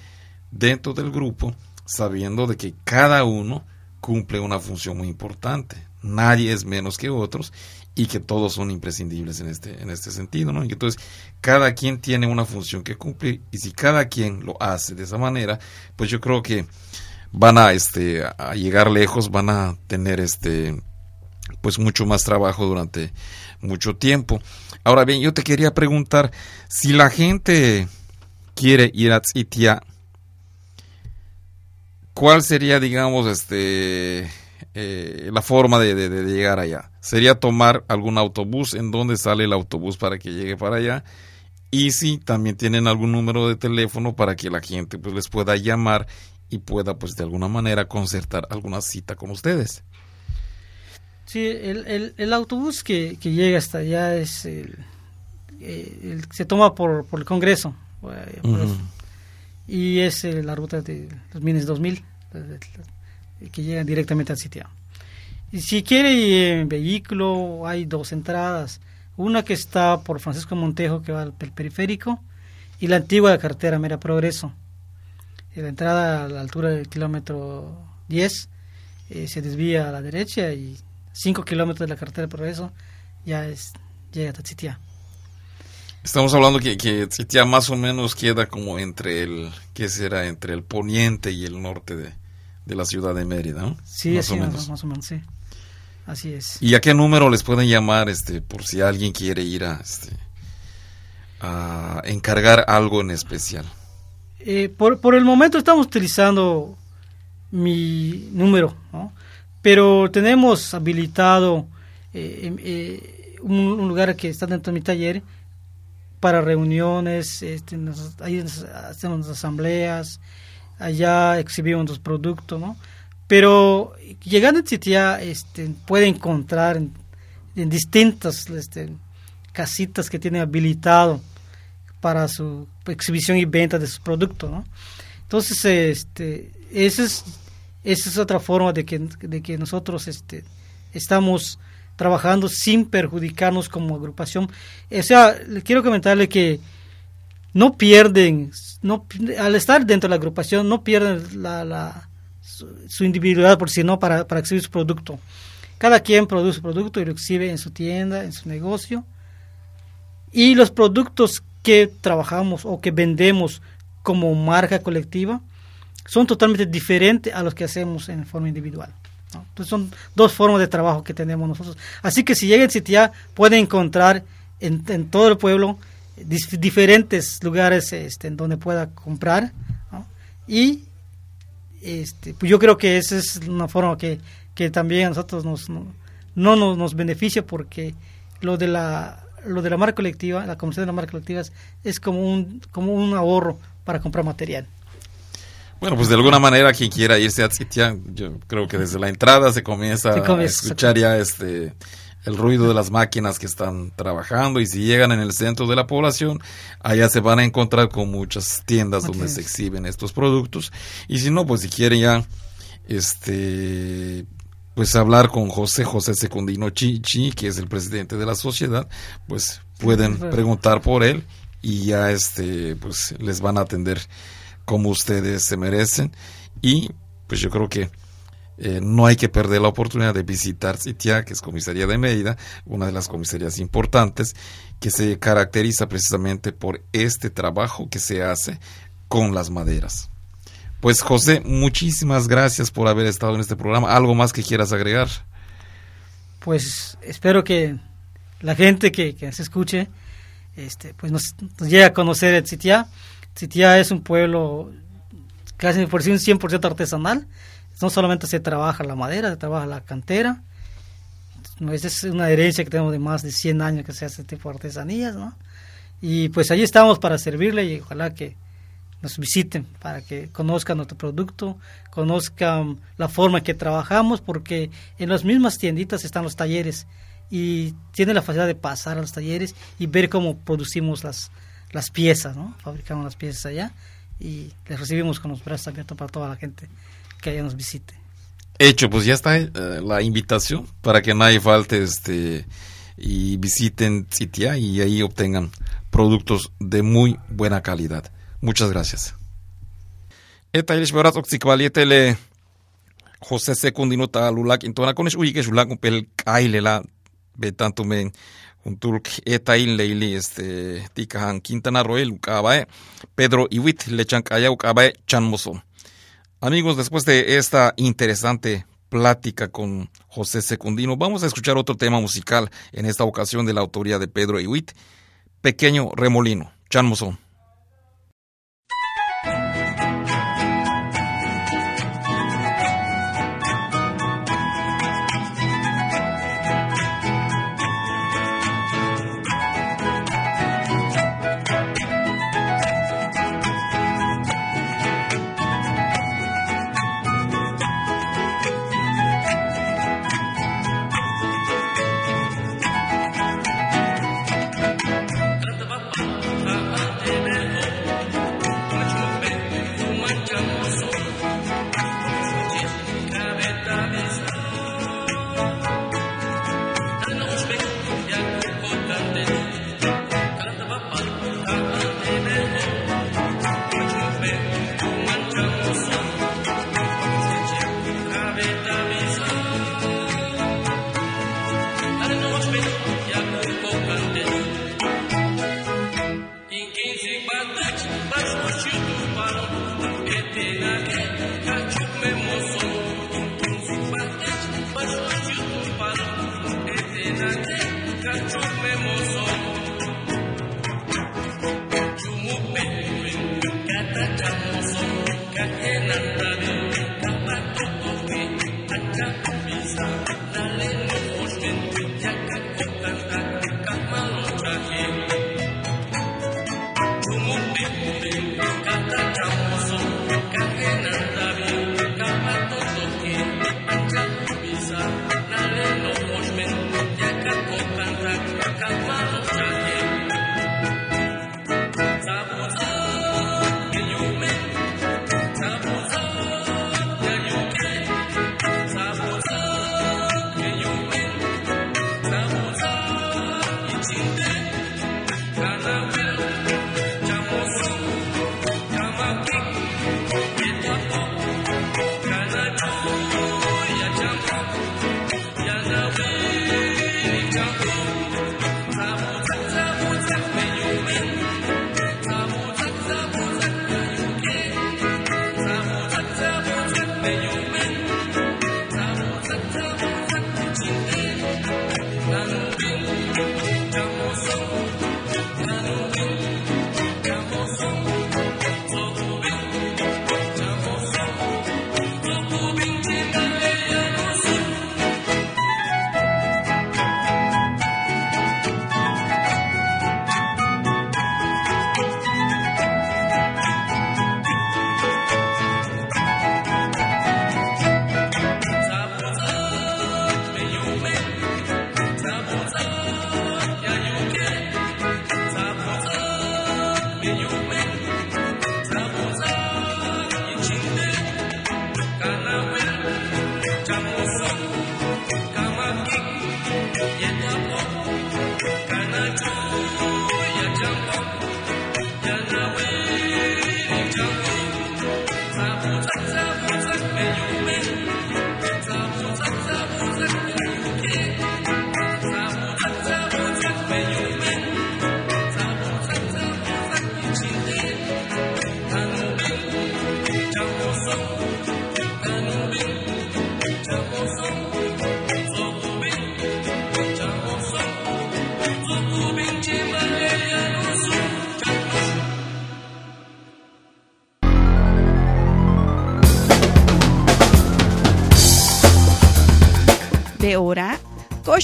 dentro del grupo, sabiendo de que cada uno cumple una función muy importante. Nadie es menos que otros y que todos son imprescindibles en este, en este sentido, ¿no? entonces, cada quien tiene una función que cumplir y si cada quien lo hace de esa manera, pues yo creo que van a, este, a llegar lejos, van a tener este, pues mucho más trabajo durante mucho tiempo. Ahora bien, yo te quería preguntar si la gente quiere ir a Tzitia, ¿cuál sería, digamos, este, eh, la forma de, de, llegar allá? ¿Sería tomar algún autobús? ¿En dónde sale el autobús para que llegue para allá? Y si también tienen algún número de teléfono para que la gente pues les pueda llamar y pueda pues de alguna manera concertar alguna cita con ustedes. Sí, el, el, autobús que, que, llega hasta allá es el, eh, se toma por, por el Congreso y es eh, la ruta de los Mines 2000 que llega directamente al sitio. Y si quiere ir en vehículo hay dos entradas, una que está por Francisco Montejo que va al periférico y la antigua carretera Mera Progreso la entrada a la altura del kilómetro 10 eh, se desvía a la derecha y 5 kilómetros de la carretera de progreso ya es, llega a Tzitia. Estamos hablando que, que Tzitia más o menos queda como entre el, ¿qué será? Entre el poniente y el norte de, de la ciudad de Mérida, ¿no? Sí, más, o menos. más o menos, sí. Así es. ¿Y a qué número les pueden llamar este por si alguien quiere ir a, este, a encargar algo en especial? Eh, por, por, el momento estamos utilizando mi número, pero tenemos habilitado eh, em, eh, un, lugar que está dentro de mi taller para reuniones, este, ahí hacemos asambleas, allá exhibimos los productos, ¿no? Pero llegando a Chitia este, puede encontrar en, en distintas este, casitas que tiene habilitado para su exhibición y venta de sus productos, ¿no? Entonces, este, esa es, esa es otra forma de que, de que nosotros este, estamos trabajando sin perjudicarnos como agrupación. O sea, quiero comentarle que no pierden, no, al estar dentro de la agrupación, no pierden la, la su, individualidad por sí, no para, para exhibir su producto. Cada quien produce su producto y lo exhibe en su tienda, en su negocio. Y los productos que trabajamos o que vendemos como marca colectiva son totalmente diferentes a los que hacemos en forma individual. Entonces son dos formas de trabajo que tenemos nosotros. Así que si llega en Citia puede encontrar en, todo el pueblo diferentes lugares este, en donde pueda comprar. Y este, pues yo creo que esa es una forma que, que también a nosotros nos, no, no nos, nos beneficia porque lo de la lo de la marca colectiva, la comisión de la marca colectiva es como un, como un ahorro para comprar material. Bueno, pues de alguna manera quien quiera irse a Tzitia, yo creo que desde la entrada se comienza, a escuchar ya este el ruido de las máquinas que están trabajando y si llegan en el centro de la población, allá se van a encontrar con muchas tiendas donde se exhiben estos productos y si no, pues si quieren ya este pues hablar con José José Secundino Chichi, que es el presidente de la sociedad, pues pueden preguntar por él y ya este pues les van a atender como ustedes se merecen y pues yo creo que eh, no hay que perder la oportunidad de visitar Citia, que es comisaría de Mérida, una de las comisarías importantes que se caracteriza precisamente por este trabajo que se hace con las maderas. Pues José, muchísimas gracias por haber estado en este programa. ¿Algo más que quieras agregar? Pues espero que la gente que, se escuche este, pues nos, llegue a conocer el Citia. Citia es un pueblo casi por sí un 100% artesanal. No solamente se trabaja la madera, se trabaja la cantera. Esa es una herencia que tenemos de más de 100 años que se hace este tipo de artesanías, ¿no? Y pues allí estamos para servirle y ojalá que nos visiten para que conozcan nuestro producto, conozcan la forma que trabajamos, porque en las mismas tienditas están los talleres y tienen la facilidad de pasar a los talleres y ver cómo producimos las, las piezas, ¿no? Fabricamos las piezas allá y les recibimos con los brazos abiertos para toda la gente que allá nos visite. Hecho, pues ya está eh, la invitación para que nadie falte este y visiten Citia y ahí obtengan productos de muy buena calidad. Muchas gracias. Eta ilish berat oxicvalietele José Secundino talulak intona kones uike sulak un kailela betanto men Untulk eta in leili este tikahan Quintana Roel ukabae Pedro Iwit lechan kaya ukabae chanmoso. Amigos, después de esta interesante plática con José Secundino, vamos a escuchar otro tema musical, en esta ocasión de la autoría de Pedro Iwit, Pequeño Remolino, Chanmoso.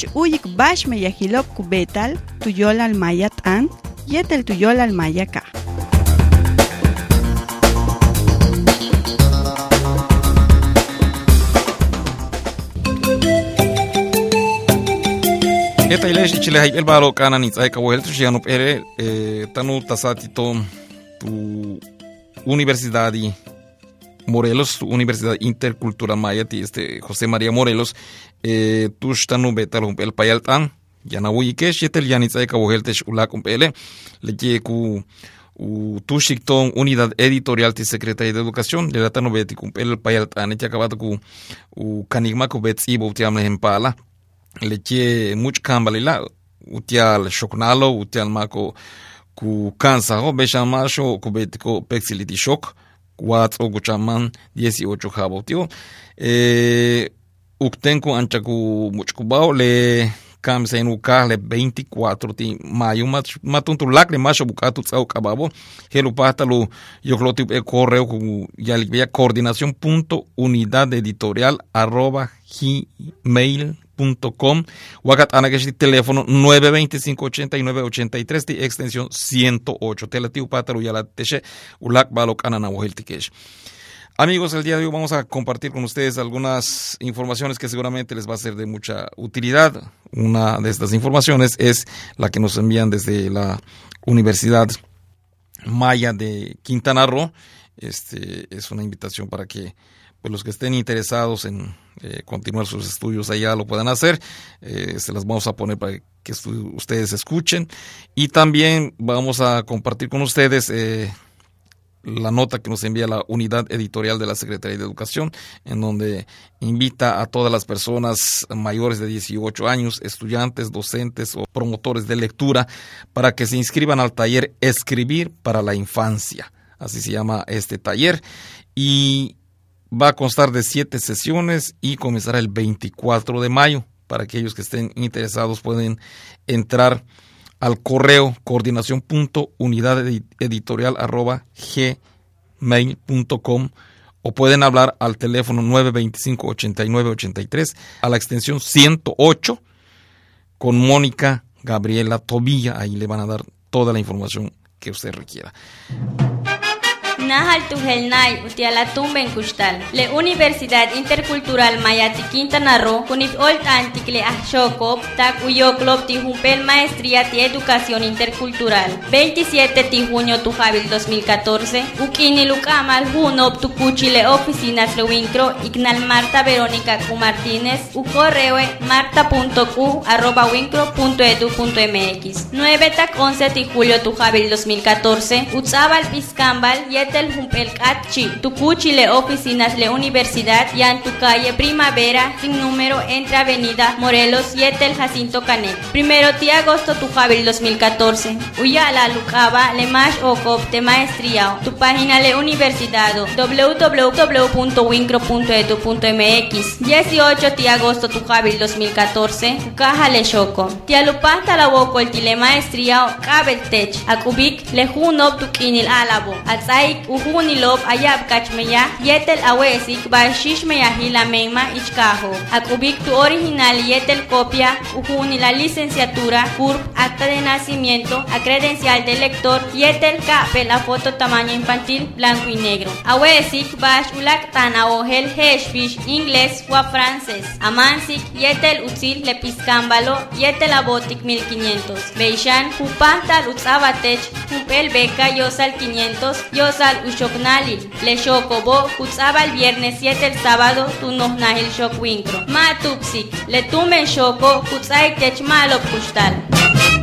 Ush uyik bash me yajilop kubetal tuyol al mayat an, yetel tuyol al mayaka. Eta ileshi chile hay el balo kanan itzai kawel tu shiano pere e, tanu tasati tom tu Morelos, Universidad Intercultural Maya, este José María Morelos, eh, tu tanu betal el payaltan, yana wuyikesh yetel yani tsai kabo heltesh ulakum pele, le ku u tushikton unidad editorial ti secretaría de educación. Le latano beti kumpel payaltan ya acabado ku u kanigma ku bet ibo ti amle pala. Leche much kambalila utial shoknalo utial mako ku kansa ho. Besha masho ku betiko pexiliti shok. Cuatro guchaman 18 jabo tío eh uktenku ancha ku much kubao le kam sen uka le 24 ti mayo matun tu lak le masho bukatu tsau kababo helu pátalo yo cloti e correo ku ya coordinación punto unidad editorial arroba gmail com Wakat Anakesh teléfono 925-8983 de extensión 108. Telatiu Pataru Yala Teche Ulak Balok Ananahuel Tikesh. Amigos, el día de hoy vamos a compartir con ustedes algunas informaciones que seguramente les va a ser de mucha utilidad. Una de estas informaciones es la que nos envían desde la Universidad Maya de Quintana Roo. Este es una invitación para que pues los que estén interesados en eh, continuar sus estudios allá lo puedan hacer. Eh, se las vamos a poner para que ustedes escuchen. Y también vamos a compartir con ustedes eh, la nota que nos envía la unidad editorial de la Secretaría de Educación, en donde invita a todas las personas mayores de 18 años, estudiantes, docentes o promotores de lectura, para que se inscriban al taller Escribir para la Infancia. Así se llama este taller. Y va a constar de siete sesiones y comenzará el 24 de mayo. Para aquellos que estén interesados pueden entrar al correo coordinación.unidadeditorial.gmail.com o pueden hablar al teléfono 925-8983 a la extensión 108 con Mónica Gabriela Tobilla. Ahí le van a dar toda la información que usted requiera. Nahal Tuhelnay, Utiala Tumben Kustal. Le Universidad Intercultural Mayati Quintana Roo, Kunit Old Antikle Ashokop, Tak Uyoklop Tijumpel Maestría de Educación Intercultural. 27 de junio Tujabil 2014, Ukini Lukamal Junop Tucuchile Oficinas Lewincro, Ignal Marta Verónica Q Martínez, Ucorrewe marta.q arroba wincro.edu.mx. 9 tak 11 de julio Tujabil 2014, Utzabal Piscambal, Yet el Humpel Kachi, Tucuchi le oficinas le universidad y en tu calle Primavera sin número entre Avenida Morelos y el Jacinto Canet. Primero de agosto tu Jabil 2014. Uyala Lucaba le más cop de maestría. Tu página le universidad www.wincro.edu.mx 18 de agosto tu Jabil 2014. Caja le choco. Tia lupanta la boco el tile maestría cabel tech. Akubik le junop tu kinil alabo. Atzai uhuni lob ayab kachmeya yetel awesik ba shishmeya hila meima ichkajo. Akubik tu original yetel copia uhuni la licenciatura, CURP, acta de nacimiento, a credencial de lector, yetel kape la foto tamaño infantil blanco y negro. Awesik bash ulak tan aogel heshfish inglés o francés. Amansik yetel utzil le piscámbalo yetel abotik 1500. Beishan hupantal utzabatech humpel beca yosal 500 yosal al ushoknali, le shokobo, kutzaba el viernes 7 el sábado, tu nos nahil shokwinkro. Ma tupsik, le tumen shoko, kutzai techmalo pushtal.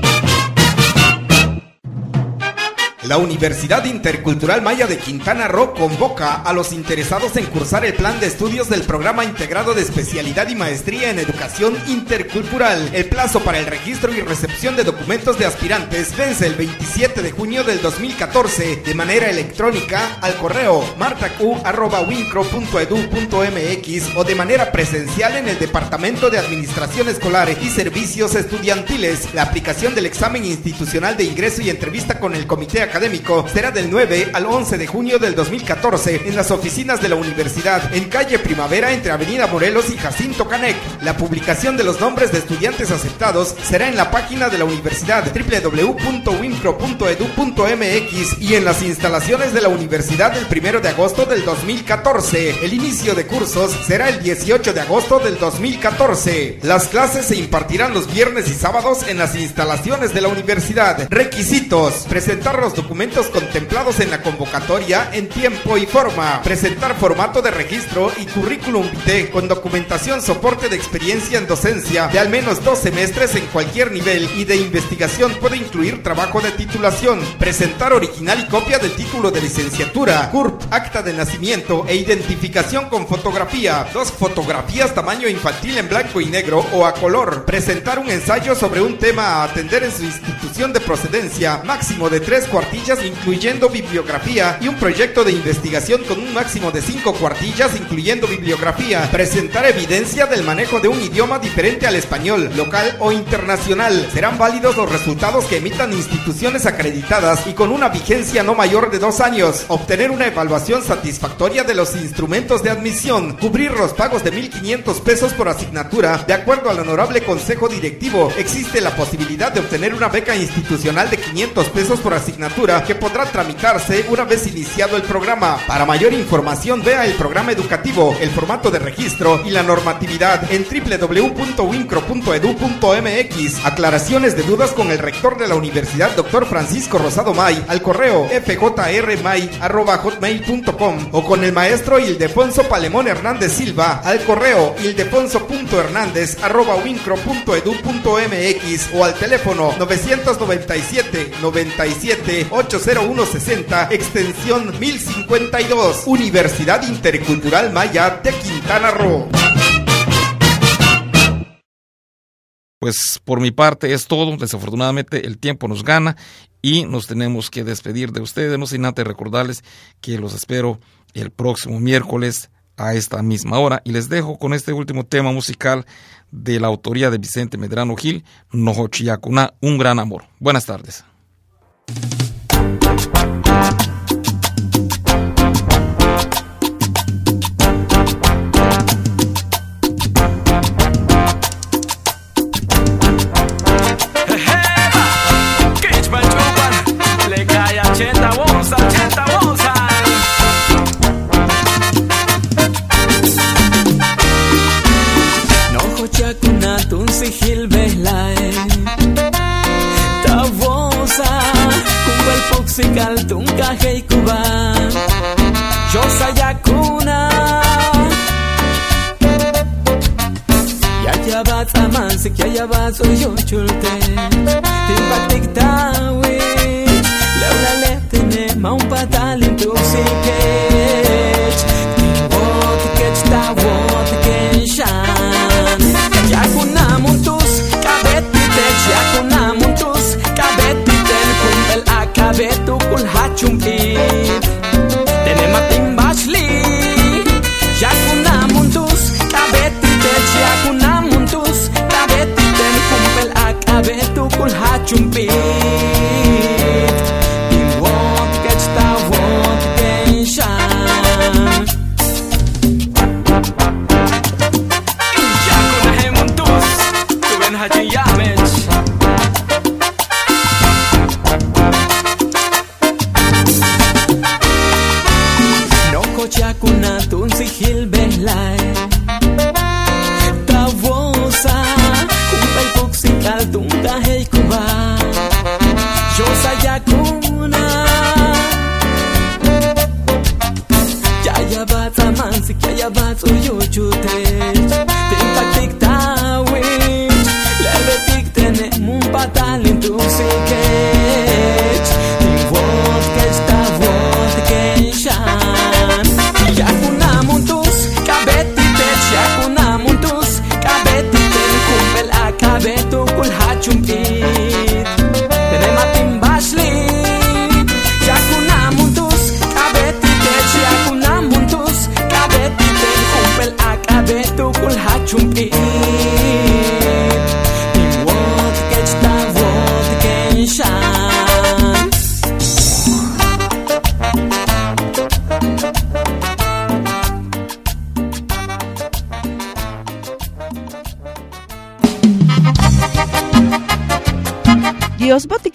La Universidad Intercultural Maya de Quintana Roo convoca a los interesados en cursar el plan de estudios del programa integrado de especialidad y maestría en educación intercultural. El plazo para el registro y recepción de documentos de aspirantes vence el 27 de junio del 2014 de manera electrónica al correo martacu@wincro.edu.mx o de manera presencial en el Departamento de Administración Escolar y Servicios Estudiantiles. La aplicación del examen institucional de ingreso y entrevista con el Comité Académico será del 9 al 11 de junio del 2014 en las oficinas de la universidad en calle Primavera entre Avenida Morelos y Jacinto Canec. La publicación de los nombres de estudiantes aceptados será en la página de la universidad www.wincro.edu.mx y en las instalaciones de la universidad el 1 de agosto del 2014. El inicio de cursos será el 18 de agosto del 2014. Las clases se impartirán los viernes y sábados en las instalaciones de la universidad. Requisitos: presentar los documentos contemplados en la convocatoria en tiempo y forma, presentar formato de registro y currículum vitae con documentación soporte de experiencia en docencia de al menos dos semestres en cualquier nivel y de investigación puede incluir trabajo de titulación, presentar original y copia del título de licenciatura, CURP, acta de nacimiento e identificación con fotografía, dos fotografías tamaño infantil en blanco y negro o a color, presentar un ensayo sobre un tema a atender en su institución de procedencia, máximo de tres cuartillas incluyendo bibliografía y un proyecto de investigación con un máximo de cinco cuartillas incluyendo bibliografía, presentar evidencia del manejo de un idioma diferente al español, local o internacional. Serán válidos los resultados que emitan instituciones acreditadas y con una vigencia no mayor de dos años. Obtener una evaluación satisfactoria de los instrumentos de admisión. Cubrir los pagos de 1.500 pesos por asignatura. De acuerdo al honorable consejo directivo, existe la posibilidad de obtener una beca institucional de 500 pesos por asignatura que podrá tramitarse una vez iniciado el programa. Para mayor información vea el programa educativo, el formato de registro y la normatividad en www.wincro.edu.mx. Aclaraciones de dudas con el rector de la universidad, doctor Francisco Rosado May, al correo fjrmay.hotmail.com o con el maestro Ildefonso Palemón Hernández Silva al correo ildefonso.hernández.wincro.edu.mx o al teléfono 997 97 80160 extensión 1052 Universidad Intercultural Maya de Quintana Roo. Pues por mi parte es todo. Desafortunadamente el tiempo nos gana y nos tenemos que despedir de ustedes. No sin antes recordarles que los espero el próximo miércoles a esta misma hora. Y les dejo con este último tema musical de la autoría de Vicente Medrano Gil, Nojochiyacuna, un gran amor. Buenas tardes. sikia yavazo yonchulte timbaktiktawi leulalefine maumpatalintuksikech timbotkechtawotkenchan yakunamuntus kabetitech yakunamuntus kabetiten kumbelakabetukulhachumke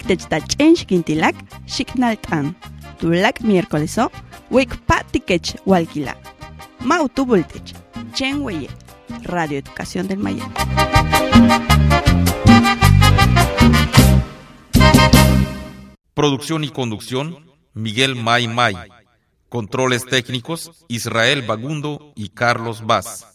Dios botik techtach en xikintilak, xiknaltan. Tulak miércoleso, wik patikech walkila. Mautubultech, chen weye. Radio Educación del Maya. Producción y conducción, Miguel May May. Controles técnicos, Israel Bagundo y Carlos Vaz.